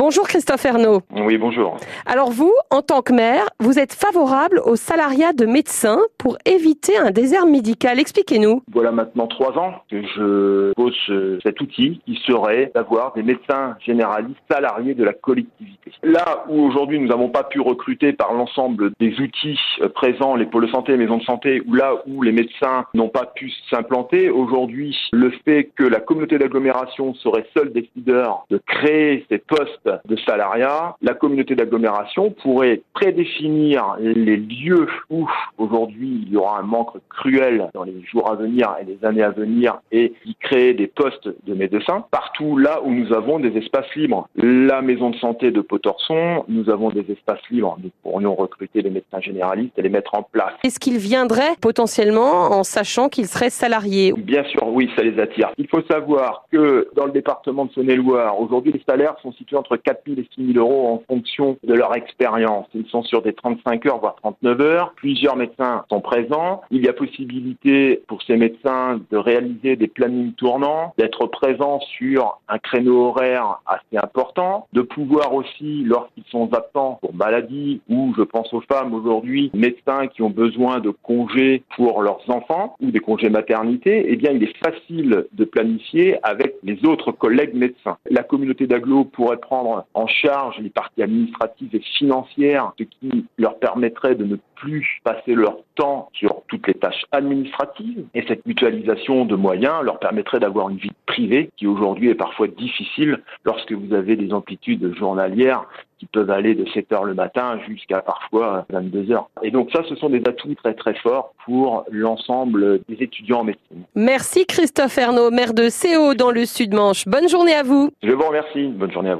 Bonjour Christophe Ernaud. Oui, bonjour. Alors vous, en tant que maire, vous êtes favorable au salariat de médecins pour éviter un désert médical. Expliquez-nous. Voilà maintenant trois ans que je pose cet outil qui serait d'avoir des médecins généralistes salariés de la collectivité. Là où aujourd'hui nous n'avons pas pu recruter par l'ensemble des outils présents, les pôles de santé, les maisons de santé, ou là où les médecins n'ont pas pu s'implanter, aujourd'hui le fait que la communauté d'agglomération serait seule décideur de créer ces postes de salariat, la communauté d'agglomération pourrait prédéfinir les lieux où aujourd'hui il y aura un manque cruel dans les jours à venir et les années à venir et y créer des postes de médecins partout là où nous avons des espaces libres. La maison de santé de Potorson, nous avons des espaces libres. Nous pourrions recruter des médecins généralistes et les mettre en place. Est-ce qu'ils viendraient potentiellement en sachant qu'ils seraient salariés Bien sûr, oui, ça les attire. Il faut savoir que dans le département de Saône-et-Loire, aujourd'hui les salaires sont situés entre 4 000 et 6 000 euros en fonction de leur expérience. Ils sont sur des 35 heures, voire 39 heures. Plusieurs médecins sont présents. Il y a possibilité pour ces médecins de réaliser des plannings tournants, d'être présents sur un créneau horaire assez important, de pouvoir aussi, lorsqu'ils sont absents pour maladie ou je pense aux femmes aujourd'hui, médecins qui ont besoin de congés pour leurs enfants ou des congés maternité, eh bien il est facile de planifier avec les autres collègues médecins. La communauté d'agglo pourrait prendre en charge les parties administratives et financières, ce qui leur permettrait de ne plus passer leur temps sur toutes les tâches administratives. Et cette mutualisation de moyens leur permettrait d'avoir une vie privée qui aujourd'hui est parfois difficile lorsque vous avez des amplitudes journalières qui peuvent aller de 7 heures le matin jusqu'à parfois 22 heures. Et donc ça, ce sont des atouts très très forts pour l'ensemble des étudiants en médecine. Merci Christophe Ernaud, maire de CO dans le Sud-Manche. Bonne journée à vous. Je vous remercie. Bonne journée à vous.